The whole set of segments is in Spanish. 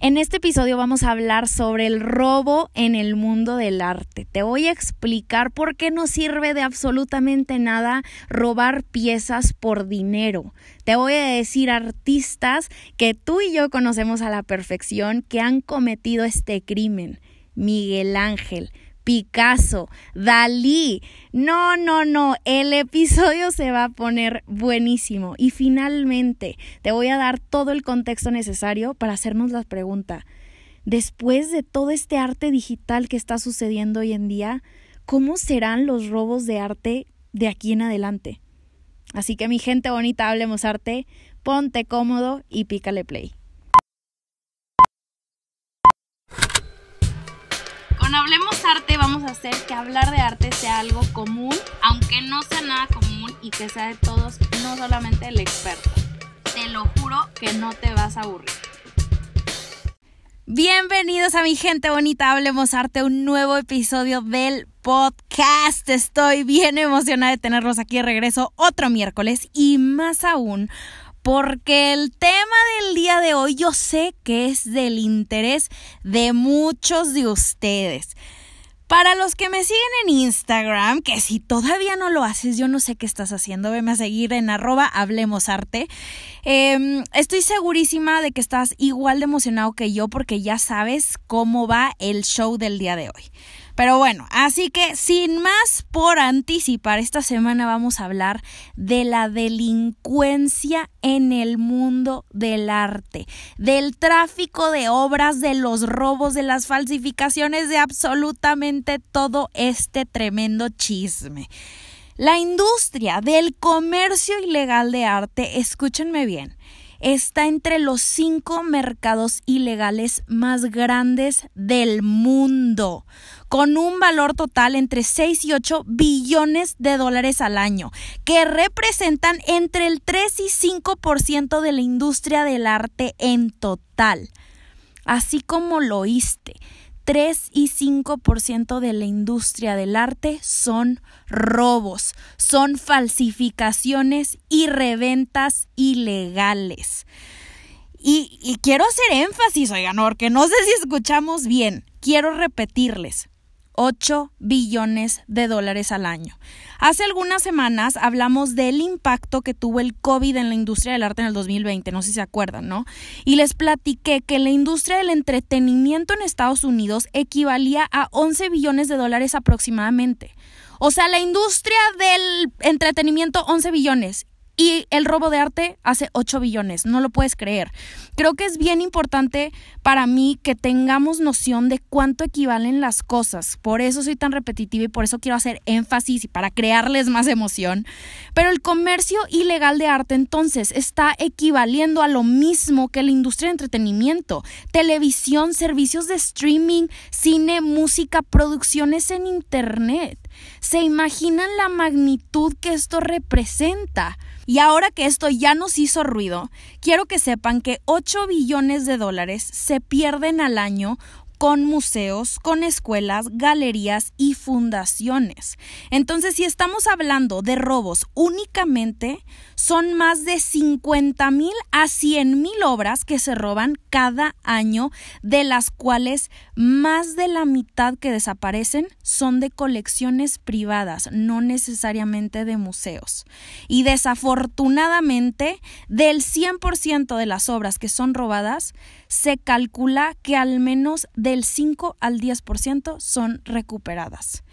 En este episodio vamos a hablar sobre el robo en el mundo del arte. Te voy a explicar por qué no sirve de absolutamente nada robar piezas por dinero. Te voy a decir artistas que tú y yo conocemos a la perfección que han cometido este crimen. Miguel Ángel, Picasso, Dalí. No, no, no, el episodio se va a poner buenísimo. Y finalmente te voy a dar todo el contexto necesario para hacernos la pregunta. Después de todo este arte digital que está sucediendo hoy en día, ¿cómo serán los robos de arte de aquí en adelante? Así que mi gente bonita, hablemos arte, ponte cómodo y pícale play. Con Hablemos Arte vamos a hacer que hablar de arte sea algo común, aunque no sea nada común y que sea de todos, no solamente el experto. Te lo juro que no te vas a aburrir. Bienvenidos a mi gente bonita, Hablemos Arte, un nuevo episodio del podcast. Estoy bien emocionada de tenerlos aquí de regreso otro miércoles y más aún porque el tema del día de hoy yo sé que es del interés de muchos de ustedes. Para los que me siguen en Instagram, que si todavía no lo haces, yo no sé qué estás haciendo, veme a seguir en arroba hablemosarte. Em, estoy segurísima de que estás igual de emocionado que yo porque ya sabes cómo va el show del día de hoy. Pero bueno, así que sin más por anticipar, esta semana vamos a hablar de la delincuencia en el mundo del arte, del tráfico de obras, de los robos, de las falsificaciones, de absolutamente todo este tremendo chisme. La industria del comercio ilegal de arte, escúchenme bien, está entre los cinco mercados ilegales más grandes del mundo con un valor total entre 6 y 8 billones de dólares al año, que representan entre el 3 y 5% de la industria del arte en total. Así como lo oíste, 3 y 5% de la industria del arte son robos, son falsificaciones y reventas ilegales. Y, quiero hacer énfasis, oigan, porque no sé si escuchamos bien. Quiero repetirles. 8 billones de dólares al año. Hace algunas semanas hablamos del impacto que tuvo el COVID en la industria del arte en el 2020, no sé si se acuerdan, ¿no? Y les platiqué que la industria del entretenimiento en Estados Unidos equivalía a 11 billones de dólares aproximadamente. O sea, la industria del entretenimiento 11 billones y el robo de arte hace 8 billones, no lo puedes creer. Creo que es bien importante para mí que tengamos noción de cuánto equivalen las cosas. Por eso soy tan repetitiva y por eso quiero hacer énfasis y para crearles más emoción. Pero el comercio ilegal de arte entonces está equivaliendo a lo mismo que la industria de entretenimiento, televisión, servicios de streaming, cine, música, producciones en Internet. ¿Se imaginan la magnitud que esto representa? Y ahora que esto ya nos hizo ruido, quiero que sepan que 8 billones de dólares se pierden al año con museos, con escuelas, galerías y fundaciones. Entonces, si estamos hablando de robos únicamente, son más de 50 mil a 100 mil obras que se roban cada año, de las cuales más de la mitad que desaparecen son de colecciones privadas, no necesariamente de museos. Y desafortunadamente, del 100% de las obras que son robadas, se calcula que al menos del 5 al 10% son recuperadas.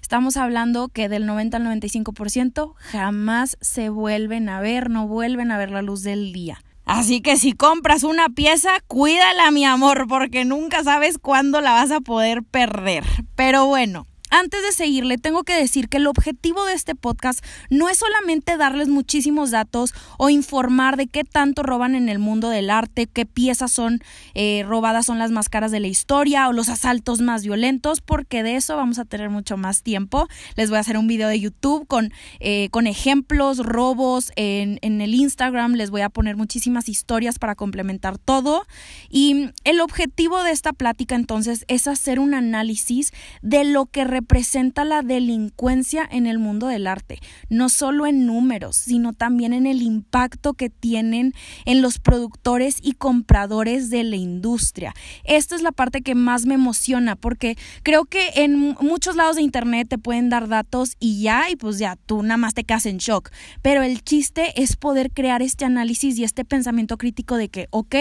Estamos hablando que del 90 al 95% jamás se vuelven a ver, no vuelven a ver la luz del día. Así que si compras una pieza, cuídala mi amor, porque nunca sabes cuándo la vas a poder perder. Pero bueno, antes de seguirle, tengo que decir que el objetivo de este podcast no es solamente darles muchísimos datos o informar de qué tanto roban en el mundo del arte, qué piezas son eh, robadas son las más caras de la historia o los asaltos más violentos, porque de eso vamos a tener mucho más tiempo. Les voy a hacer un video de YouTube con, eh, con ejemplos, robos en, en el Instagram, les voy a poner muchísimas historias para complementar todo. Y el objetivo de esta plática entonces es hacer un análisis de lo que representa la delincuencia en el mundo del arte, no solo en números, sino también en el impacto que tienen en los productores y compradores de la industria. Esta es la parte que más me emociona porque creo que en muchos lados de internet te pueden dar datos y ya, y pues ya, tú nada más te quedas en shock. Pero el chiste es poder crear este análisis y este pensamiento crítico de que, ok,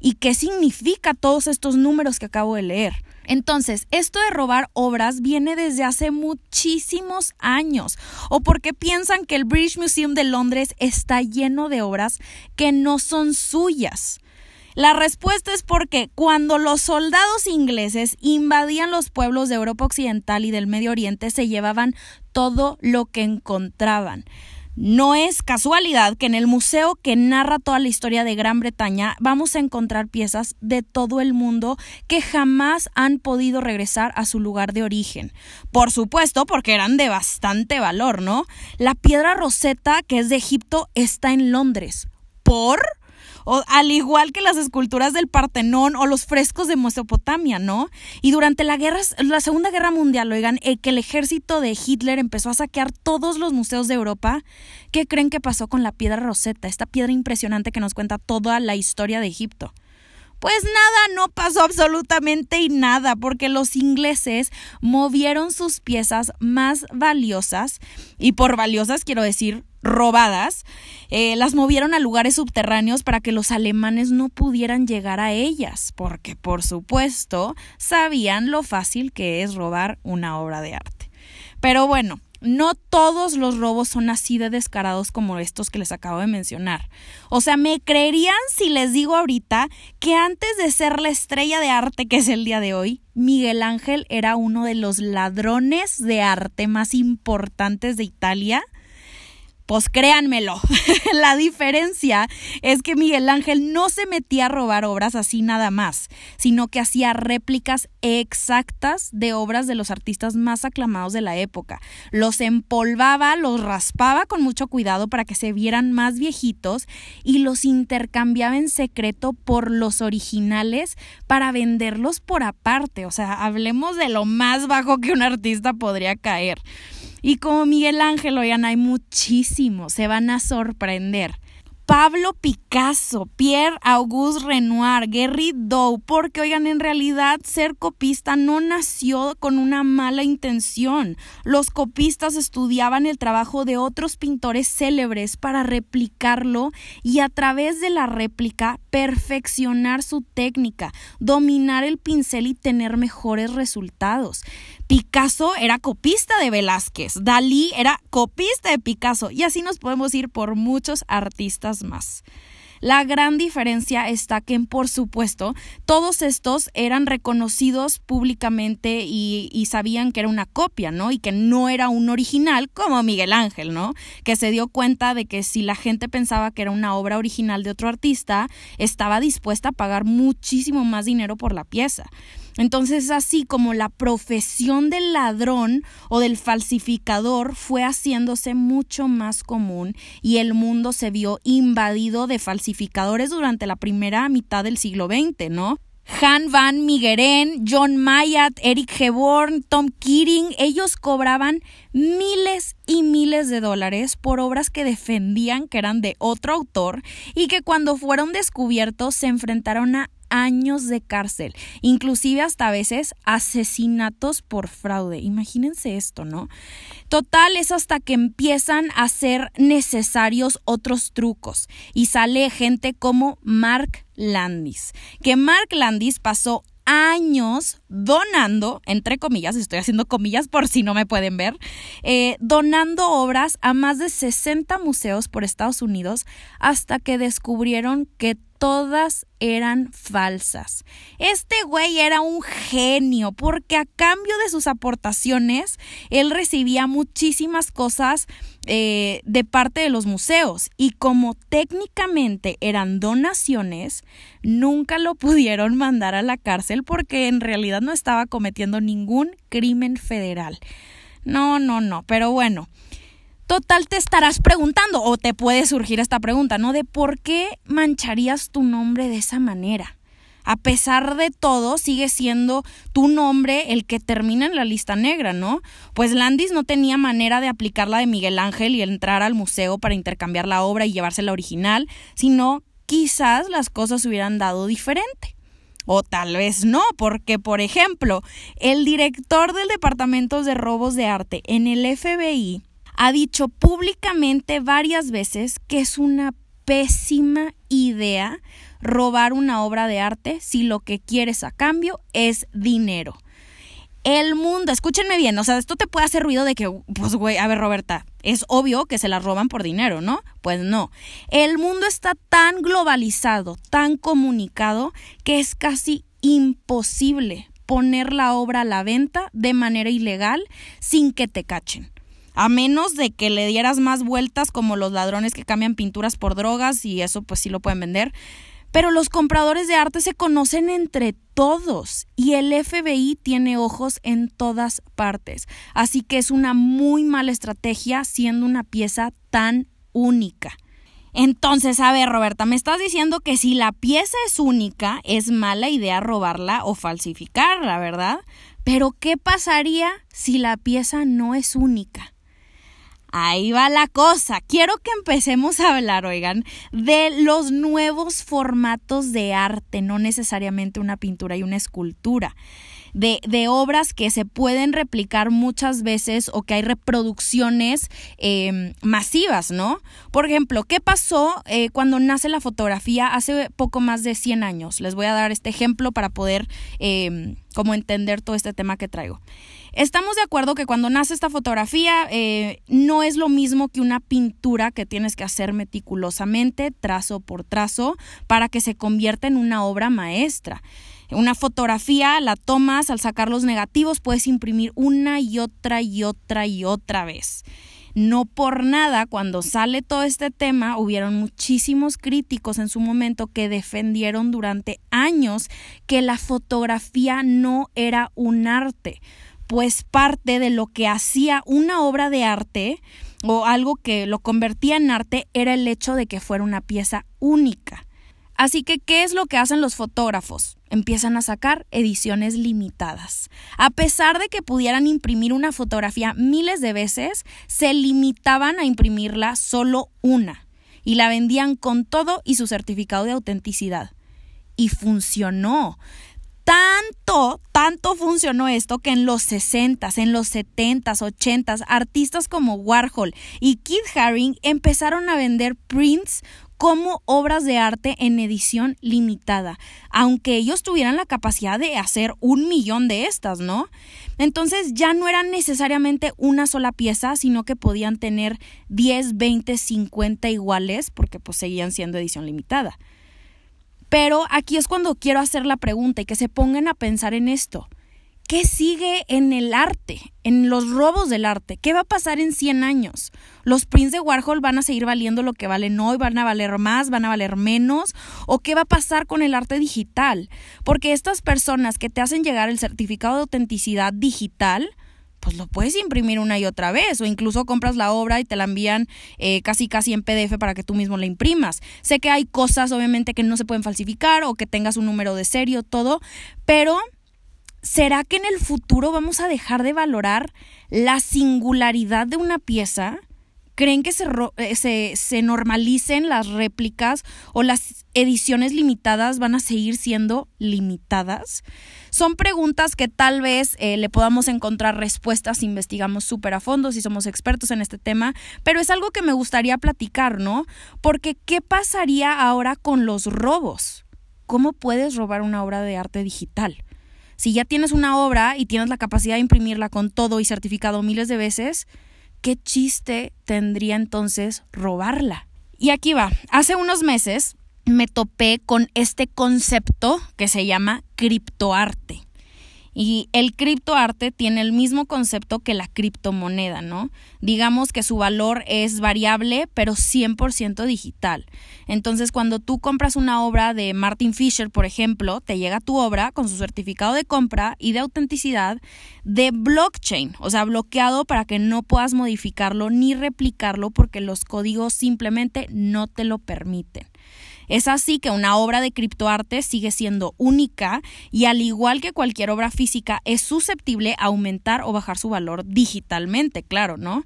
¿y qué significa todos estos números que acabo de leer? Entonces, esto de robar obras viene desde hace muchísimos años. ¿O porque piensan que el British Museum de Londres está lleno de obras que no son suyas? La respuesta es porque cuando los soldados ingleses invadían los pueblos de Europa Occidental y del Medio Oriente se llevaban todo lo que encontraban. No es casualidad que en el museo que narra toda la historia de Gran Bretaña vamos a encontrar piezas de todo el mundo que jamás han podido regresar a su lugar de origen. Por supuesto, porque eran de bastante valor, ¿no? La piedra roseta, que es de Egipto, está en Londres. ¿Por? O, al igual que las esculturas del Partenón o los frescos de Mesopotamia, ¿no? Y durante la guerra, la Segunda Guerra Mundial, oigan, el que el ejército de Hitler empezó a saquear todos los museos de Europa, ¿qué creen que pasó con la piedra Rosetta, esta piedra impresionante que nos cuenta toda la historia de Egipto? Pues nada, no pasó absolutamente nada, porque los ingleses movieron sus piezas más valiosas, y por valiosas quiero decir robadas, eh, las movieron a lugares subterráneos para que los alemanes no pudieran llegar a ellas, porque por supuesto sabían lo fácil que es robar una obra de arte. Pero bueno, no todos los robos son así de descarados como estos que les acabo de mencionar. O sea, ¿me creerían si les digo ahorita que antes de ser la estrella de arte que es el día de hoy, Miguel Ángel era uno de los ladrones de arte más importantes de Italia? Pues créanmelo, la diferencia es que Miguel Ángel no se metía a robar obras así nada más, sino que hacía réplicas exactas de obras de los artistas más aclamados de la época. Los empolvaba, los raspaba con mucho cuidado para que se vieran más viejitos y los intercambiaba en secreto por los originales para venderlos por aparte. O sea, hablemos de lo más bajo que un artista podría caer. Y como Miguel Ángel, oigan, hay muchísimos, se van a sorprender. Pablo Picasso, Pierre Auguste Renoir, Gerrit Dow, porque oigan, en realidad ser copista no nació con una mala intención. Los copistas estudiaban el trabajo de otros pintores célebres para replicarlo y a través de la réplica perfeccionar su técnica, dominar el pincel y tener mejores resultados. Picasso era copista de Velázquez, Dalí era copista de Picasso y así nos podemos ir por muchos artistas más. La gran diferencia está que, por supuesto, todos estos eran reconocidos públicamente y, y, sabían que era una copia, ¿no? Y que no era un original como Miguel Ángel, ¿no? Que se dio cuenta de que si la gente pensaba que era una obra original de otro artista, estaba dispuesta a pagar muchísimo más dinero por la pieza. Entonces, así como la profesión del ladrón o del falsificador fue haciéndose mucho más común y el mundo se vio invadido de falsificadores durante la primera mitad del siglo XX, ¿no? Han Van Migueren, John Mayat, Eric Heborn, Tom Keating, ellos cobraban miles y miles de dólares por obras que defendían que eran de otro autor y que cuando fueron descubiertos se enfrentaron a años de cárcel, inclusive hasta a veces asesinatos por fraude. Imagínense esto, ¿no? Total es hasta que empiezan a ser necesarios otros trucos y sale gente como Mark Landis, que Mark Landis pasó años donando, entre comillas, estoy haciendo comillas por si no me pueden ver, eh, donando obras a más de 60 museos por Estados Unidos hasta que descubrieron que todas eran falsas. Este güey era un genio porque a cambio de sus aportaciones, él recibía muchísimas cosas eh, de parte de los museos y como técnicamente eran donaciones, nunca lo pudieron mandar a la cárcel porque en realidad no estaba cometiendo ningún crimen federal. No, no, no, pero bueno. Total, te estarás preguntando, o te puede surgir esta pregunta, ¿no? De por qué mancharías tu nombre de esa manera. a pesar de todo, sigue siendo tu nombre el que termina en la lista negra, ¿no? Pues Landis no tenía manera de aplicar la de Miguel Ángel y entrar al museo para intercambiar la obra y llevarse la original, sino quizás las cosas hubieran dado diferente. O tal vez no, porque, por ejemplo, el director del Departamento de Robos de Arte en el FBI ha dicho públicamente varias veces que es una pésima idea robar una obra de arte si lo que quieres a cambio es dinero. El mundo, escúchenme bien, o sea, esto te puede hacer ruido de que, pues, güey, a ver, Roberta, es obvio que se la roban por dinero, ¿no? Pues no. El mundo está tan globalizado, tan comunicado, que es casi imposible poner la obra a la venta de manera ilegal sin que te cachen. A menos de que le dieras más vueltas como los ladrones que cambian pinturas por drogas y eso pues sí lo pueden vender. Pero los compradores de arte se conocen entre todos y el FBI tiene ojos en todas partes. Así que es una muy mala estrategia siendo una pieza tan única. Entonces, a ver, Roberta, me estás diciendo que si la pieza es única, es mala idea robarla o falsificarla, ¿verdad? Pero, ¿qué pasaría si la pieza no es única? Ahí va la cosa. Quiero que empecemos a hablar, oigan, de los nuevos formatos de arte, no necesariamente una pintura y una escultura de, de obras que se pueden replicar muchas veces o que hay reproducciones em, masivas, ¿no? Por ejemplo, ¿qué pasó eh, cuando nace la fotografía hace poco más de 100 años? Les voy a dar este ejemplo para poder em, como entender todo este tema que traigo. Estamos de acuerdo que cuando nace esta fotografía eh, no es lo mismo que una pintura que tienes que hacer meticulosamente, trazo por trazo, para que se convierta en una obra maestra. Una fotografía la tomas, al sacar los negativos puedes imprimir una y otra y otra y otra vez. No por nada, cuando sale todo este tema, hubieron muchísimos críticos en su momento que defendieron durante años que la fotografía no era un arte, pues parte de lo que hacía una obra de arte o algo que lo convertía en arte era el hecho de que fuera una pieza única. Así que, ¿qué es lo que hacen los fotógrafos? Empiezan a sacar ediciones limitadas. A pesar de que pudieran imprimir una fotografía miles de veces, se limitaban a imprimirla solo una y la vendían con todo y su certificado de autenticidad. Y funcionó. Tanto, tanto funcionó esto que en los 60s, en los 70s, 80s, artistas como Warhol y Keith Haring empezaron a vender prints como obras de arte en edición limitada, aunque ellos tuvieran la capacidad de hacer un millón de estas, ¿no? Entonces ya no eran necesariamente una sola pieza, sino que podían tener 10, 20, 50 iguales, porque pues seguían siendo edición limitada. Pero aquí es cuando quiero hacer la pregunta y que se pongan a pensar en esto. ¿Qué sigue en el arte, en los robos del arte? ¿Qué va a pasar en 100 años? ¿Los prints de Warhol van a seguir valiendo lo que valen hoy? ¿Van a valer más? ¿Van a valer menos? ¿O qué va a pasar con el arte digital? Porque estas personas que te hacen llegar el certificado de autenticidad digital, pues lo puedes imprimir una y otra vez o incluso compras la obra y te la envían eh, casi casi en PDF para que tú mismo la imprimas. Sé que hay cosas obviamente que no se pueden falsificar o que tengas un número de serio, todo, pero ¿será que en el futuro vamos a dejar de valorar la singularidad de una pieza? ¿Creen que se, eh, normalicen las réplicas o las ediciones limitadas van a seguir siendo limitadas? Son preguntas que tal vez eh, le podamos encontrar respuestas si investigamos súper a fondo, si somos expertos en este tema, pero es algo que me gustaría platicar, ¿no? Porque ¿qué pasaría ahora con los robos? ¿Cómo puedes robar una obra de arte digital? Si ya tienes una obra y tienes la capacidad de imprimirla con todo y certificado miles de veces, ¿qué chiste tendría entonces robarla? Y aquí va, hace unos meses me topé con este concepto que se llama criptoarte. Y el criptoarte tiene el mismo concepto que la criptomoneda, ¿no? Digamos que su valor es variable, pero 100% digital. Entonces, cuando tú compras una obra de Martin Fisher, por ejemplo, te llega tu obra con su certificado de compra y de autenticidad de blockchain, o sea, bloqueado para que no puedas modificarlo ni replicarlo porque los códigos simplemente no te lo permiten. Es así que una obra de criptoarte sigue siendo única y al igual que cualquier obra física es susceptible a aumentar o bajar su valor digitalmente, claro, ¿no?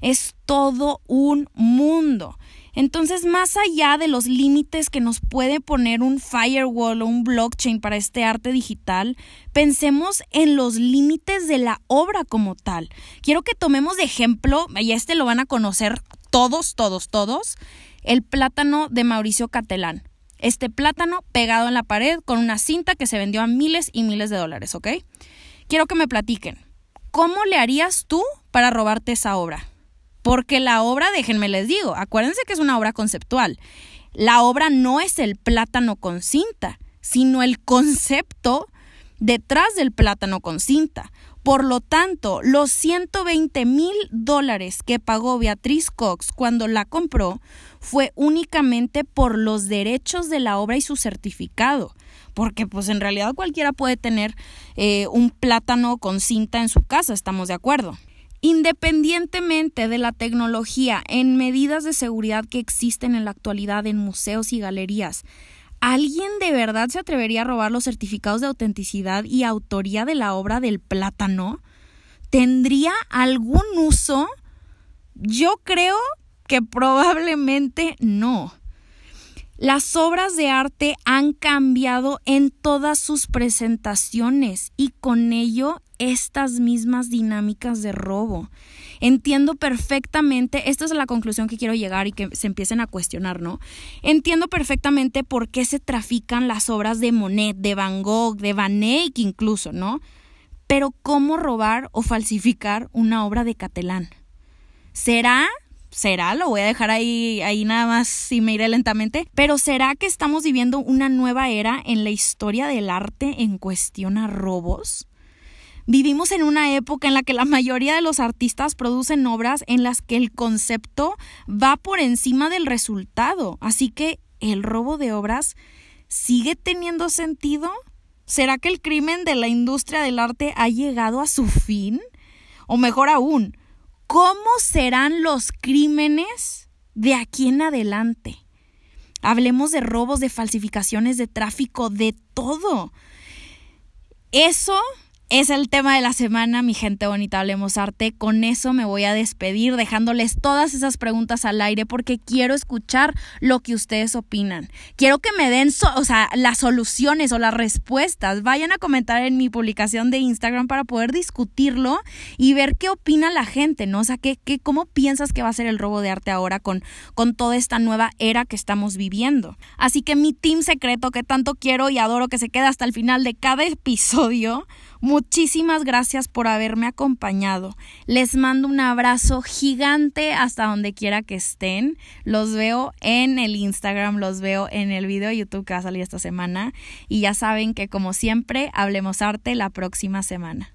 Es todo un mundo. Entonces, más allá de los límites que nos puede poner un firewall o un blockchain para este arte digital, pensemos en los límites de la obra como tal. Quiero que tomemos de ejemplo, y este lo van a conocer todos, todos, todos, el plátano de Mauricio Catelán. Este plátano pegado en la pared con una cinta que se vendió a miles y miles de dólares, ¿ok? Quiero que me platiquen. ¿Cómo le harías tú para robarte esa obra? Porque la obra, déjenme les digo, acuérdense que es una obra conceptual. La obra no es el plátano con cinta, sino el concepto detrás del plátano con cinta. Por lo tanto, los 120 mil dólares que pagó Beatriz Cox cuando la compró fue únicamente por los derechos de la obra y su certificado. Porque pues en realidad cualquiera puede tener eh, un plátano con cinta en su casa, estamos de acuerdo. Independientemente de la tecnología en medidas de seguridad que existen en la actualidad en museos y galerías, ¿alguien de verdad se atrevería a robar los certificados de autenticidad y autoría de la obra del plátano? ¿Tendría algún uso? Yo creo que probablemente no. Las obras de arte han cambiado en todas sus presentaciones y con ello estas mismas dinámicas de robo. Entiendo perfectamente, esta es la conclusión que quiero llegar y que se empiecen a cuestionar, ¿no? Entiendo perfectamente por qué se trafican las obras de Monet, de Van Gogh, de Van Eyck incluso, ¿no? Pero ¿cómo robar o falsificar una obra de Catelán? ¿Será será, lo voy a dejar ahí, ahí nada más y me iré lentamente, pero será que estamos viviendo una nueva era en la historia del arte en cuestión a robos? Vivimos en una época en la que la mayoría de los artistas producen obras en las que el concepto va por encima del resultado. Así que el robo de obras sigue teniendo sentido. ¿Será que el crimen de la industria del arte ha llegado a su fin? O mejor aún, ¿cómo serán los crímenes de aquí en adelante? Hablemos de robos, de falsificaciones, de tráfico, de todo. Eso es el tema de la semana, mi gente bonita, hablemos arte. Con eso me voy a despedir dejándoles todas esas preguntas al aire porque quiero escuchar lo que ustedes opinan. Quiero que me den, o sea, las soluciones o las respuestas. Vayan a comentar en mi publicación de Instagram para poder discutirlo y ver qué opina la gente, ¿no? O sea, ¿qué, qué, ¿cómo piensas que va a ser el robo de arte ahora con, con toda esta nueva era que estamos viviendo? Así que mi team secreto que tanto quiero y adoro que se queda hasta el final de cada episodio Muchísimas gracias por haberme acompañado. Les mando un abrazo gigante hasta donde quiera que estén. Los veo en el Instagram, los veo en el video de YouTube que va a salir esta semana. Y ya saben que como siempre, hablemos arte la próxima semana.